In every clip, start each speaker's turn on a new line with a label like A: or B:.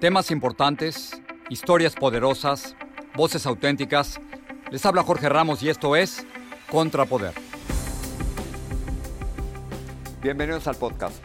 A: Temas importantes, historias poderosas, voces auténticas. Les habla Jorge Ramos y esto es Contrapoder. Bienvenidos al podcast.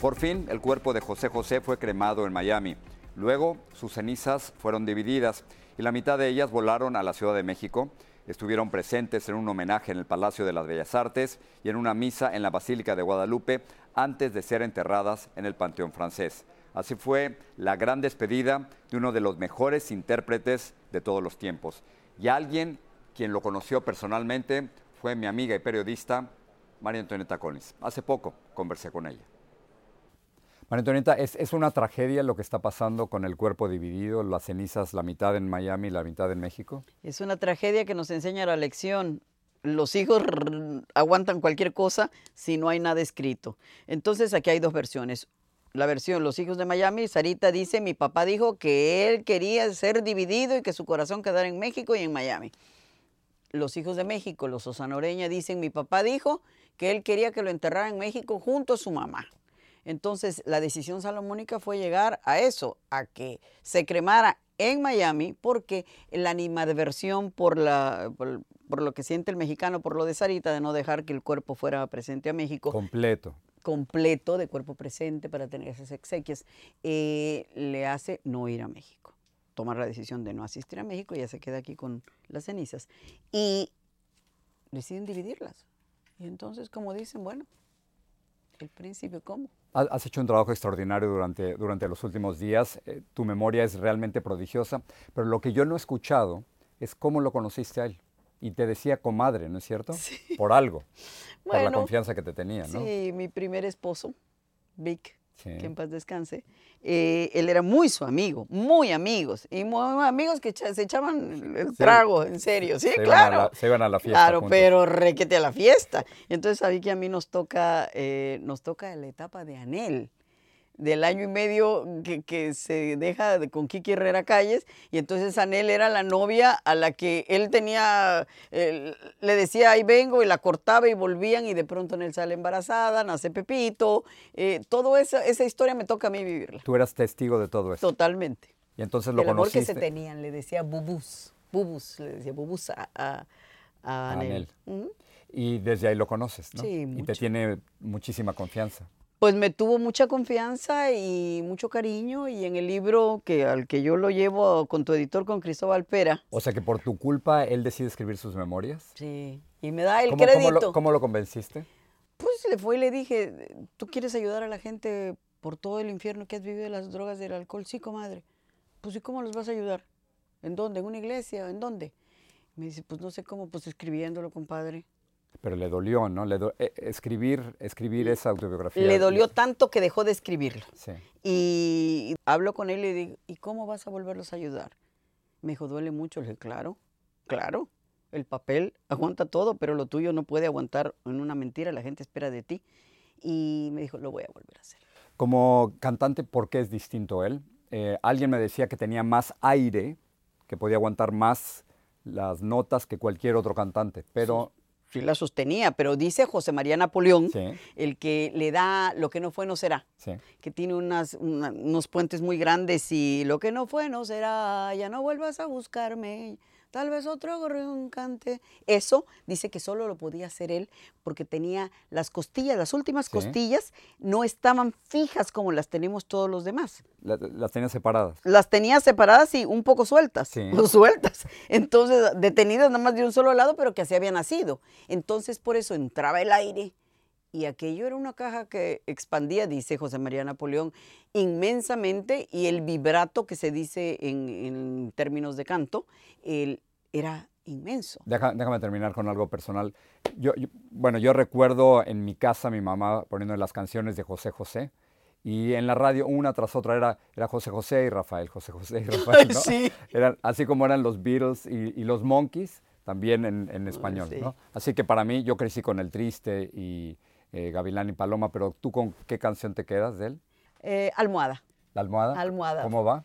A: Por fin, el cuerpo de José José fue cremado en Miami. Luego, sus cenizas fueron divididas y la mitad de ellas volaron a la Ciudad de México. Estuvieron presentes en un homenaje en el Palacio de las Bellas Artes y en una misa en la Basílica de Guadalupe antes de ser enterradas en el Panteón francés. Así fue la gran despedida de uno de los mejores intérpretes de todos los tiempos. Y alguien quien lo conoció personalmente fue mi amiga y periodista María Antonieta Collins. Hace poco conversé con ella. María Antonieta, ¿es, ¿es, una tragedia lo que está pasando con el cuerpo dividido, las cenizas, la mitad en Miami y la mitad en México?
B: Es una tragedia que nos enseña la lección. Los hijos aguantan cualquier cosa si no hay nada escrito. Entonces aquí hay dos versiones la versión Los hijos de Miami, Sarita dice, mi papá dijo que él quería ser dividido y que su corazón quedara en México y en Miami. Los hijos de México, los osanoreña, dicen, mi papá dijo que él quería que lo enterrara en México junto a su mamá. Entonces, la decisión salomónica fue llegar a eso, a que se cremara en Miami, porque la animadversión por, la, por, por lo que siente el mexicano, por lo de Sarita, de no dejar que el cuerpo fuera presente a México.
A: Completo
B: completo de cuerpo presente para tener esas exequias, eh, le hace no ir a México. Tomar la decisión de no asistir a México, ya se queda aquí con las cenizas. Y deciden dividirlas. Y entonces, como dicen, bueno, el príncipe, ¿cómo?
A: Has hecho un trabajo extraordinario durante, durante los últimos días. Eh, tu memoria es realmente prodigiosa. Pero lo que yo no he escuchado es cómo lo conociste a él y te decía comadre, ¿no es cierto?
B: Sí.
A: Por algo, por la confianza que te tenía, ¿no?
B: Sí, mi primer esposo, Vic, sí. que en paz descanse, eh, él era muy su amigo, muy amigos, y muy amigos que se echaban el trago, sí. en serio, sí,
A: se
B: claro.
A: Iban la, se iban a la fiesta.
B: Claro,
A: juntos.
B: pero requete a la fiesta. Entonces sabí que a mí nos toca, eh, nos toca la etapa de Anel del año y medio que, que, se deja de, con Kiki Herrera Calles y entonces Anel era la novia a la que él tenía, le decía ahí vengo y la cortaba y volvían y de pronto Anel sale embarazada, nace Pepito, eh, toda esa, esa historia me toca a mí vivirla.
A: Tú eras testigo de todo eso.
B: Totalmente.
A: Y entonces lo
B: El amor
A: conociste.
B: que se tenían, le decía bubus, bubus, le decía bubus a, a, a Anel.
A: Y desde ahí lo conoces, ¿no?
B: Sí,
A: y
B: mucho.
A: te tiene muchísima confianza.
B: Pues me tuvo mucha confianza y mucho cariño y en el libro que al que yo lo llevo con tu editor, con Cristóbal Pera.
A: O sea que por tu culpa él decide escribir sus memorias.
B: Sí, y me da el
A: ¿Cómo,
B: crédito.
A: ¿cómo lo, ¿Cómo lo convenciste?
B: se le fue y le dije, ¿tú quieres ayudar a la gente por todo el infierno que has vivido de las drogas, del alcohol? Sí, comadre. Pues ¿y cómo los vas a ayudar? ¿En dónde? ¿En una iglesia? ¿En dónde? Me dice, pues no sé cómo, pues escribiéndolo, compadre.
A: Pero le dolió, ¿no? Le do- eh, escribir, escribir esa autobiografía.
B: Le dolió tanto que dejó de escribirlo.
A: Sí.
B: Y hablo con él y le digo, ¿y cómo vas a volverlos a ayudar? Me dijo, duele mucho. Le dije, claro, claro. El papel aguanta todo, pero lo tuyo no puede aguantar en una mentira. La gente espera de ti. Y me dijo, lo voy a volver a hacer.
A: Como cantante, ¿por qué es distinto él? Eh, alguien me decía que tenía más aire, que podía aguantar más las notas que cualquier otro cantante, pero
B: Sí la sostenía, pero dice José María Napoleón,
A: Sí.
B: el que le da lo que no fue no será,
A: sí.
B: que tiene unas, una- unos puentes muy grandes y lo que no fue no será, ya no vuelvas a buscarme, tal vez otro gorrión cante. Eso dice que solo lo podía hacer él porque tenía las costillas, las últimas
A: Sí.
B: costillas no estaban fijas como las tenemos todos los demás.
A: La- las tenía separadas.
B: Las tenía separadas y un poco sueltas,
A: Sí.
B: o sueltas. Entonces, detenidas nada más de un solo lado, pero que así había nacido. Entonces, por eso entraba el aire y aquello era una caja que expandía, dice José María Napoleón, inmensamente y el vibrato que se dice en, en términos de canto, el- era inmenso.
A: Deja- déjame terminar con algo personal. Yo, yo- bueno, yo recuerdo en mi casa mi mamá poniendo las canciones de José José y en la radio una tras otra era, era José José y Rafael, José José y Rafael. ¿no?
B: Sí.
A: Eran, así como eran los Beatles y, y los Monkeys, también en, en español.
B: sí.
A: ¿no? Así que para mí yo crecí con El Triste y eh, Gavilán y Paloma, pero tú con qué canción te quedas de él?
B: Eh, almohada.
A: ¿La almohada?
B: Almohada.
A: ¿Cómo va?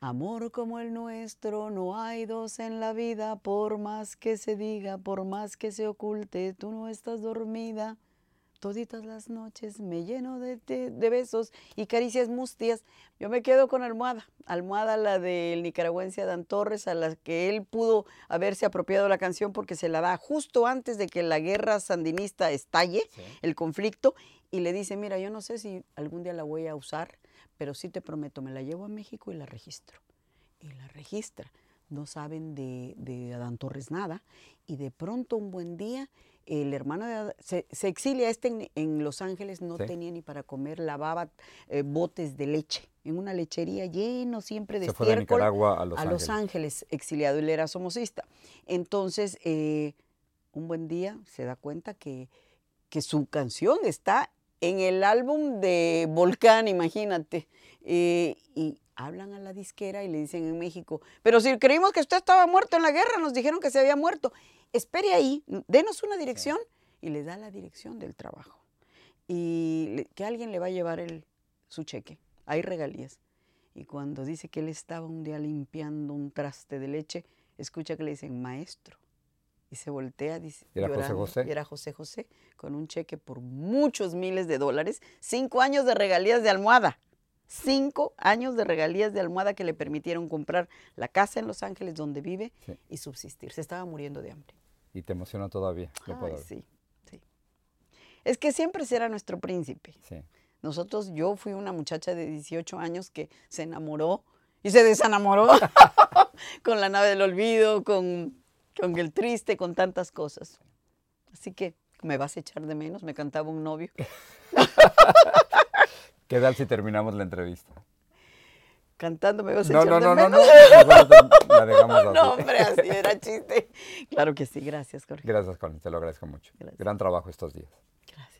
B: Amor como el nuestro, no hay dos en la vida, por más que se diga, por más que se oculte, tú no estás dormida. Toditas las noches me lleno de, de besos y caricias mustias. Yo me quedo con almohada. Almohada la del nicaragüense Adán Torres, a la que él pudo haberse apropiado la canción porque se la da justo antes de que la guerra sandinista estalle, el conflicto, y le dice, mira, yo no sé si algún día la voy a usar, pero sí te prometo, me la llevo a México y la registro. Y la registra. No saben de, de Adán Torres nada. Y de pronto un buen día, el hermano de Adán, se, se exilia este en, en Los Ángeles, no
A: Sí.
B: tenía ni para comer, lavaba eh, botes de leche en una lechería lleno siempre de
A: Se fue de Nicaragua a Los
B: a Los
A: Ángeles.
B: Ángeles, exiliado, él era somocista. Entonces, eh, un buen día se da cuenta que, que su canción está en el álbum de Volcán, imagínate. Eh, y hablan a la disquera y le dicen en México, pero si creímos que usted estaba muerto en la guerra, nos dijeron que se había muerto. Espere ahí, denos una dirección. Y le da la dirección del trabajo. Y le- que alguien le va a llevar el, su cheque. Hay regalías. Y cuando dice que él estaba un día limpiando un traste de leche, escucha que le dicen maestro. Y se voltea, dice.
A: ¿Y era José José?
B: y era José José, con un cheque por muchos miles de dólares, cinco años de regalías de almohada. Cinco años de regalías de almohada que le permitieron comprar la casa en Los Ángeles donde vive
A: Sí.
B: y subsistir. Se estaba muriendo de hambre.
A: Y te emociona todavía. lo puedo
B: Ay,
A: ver.
B: sí, sí. Es que siempre será nuestro príncipe.
A: Sí.
B: Nosotros, yo fui una muchacha de 18 años que se enamoró y se desenamoró con la nave del olvido, con, con el triste, con tantas cosas. Así que me vas a echar de menos, me cantaba un novio.
A: ¿Qué tal si terminamos la entrevista?
B: Cantando me vas a
A: No,
B: echar
A: no,
B: de
A: no, no,
B: menos.
A: no. La- La dejamos así.
B: No, hombre, así era chiste. Claro que sí, gracias, Jorge.
A: Gracias, Connie, te lo agradezco mucho.
B: Gracias.
A: Gran trabajo estos días.
B: Gracias.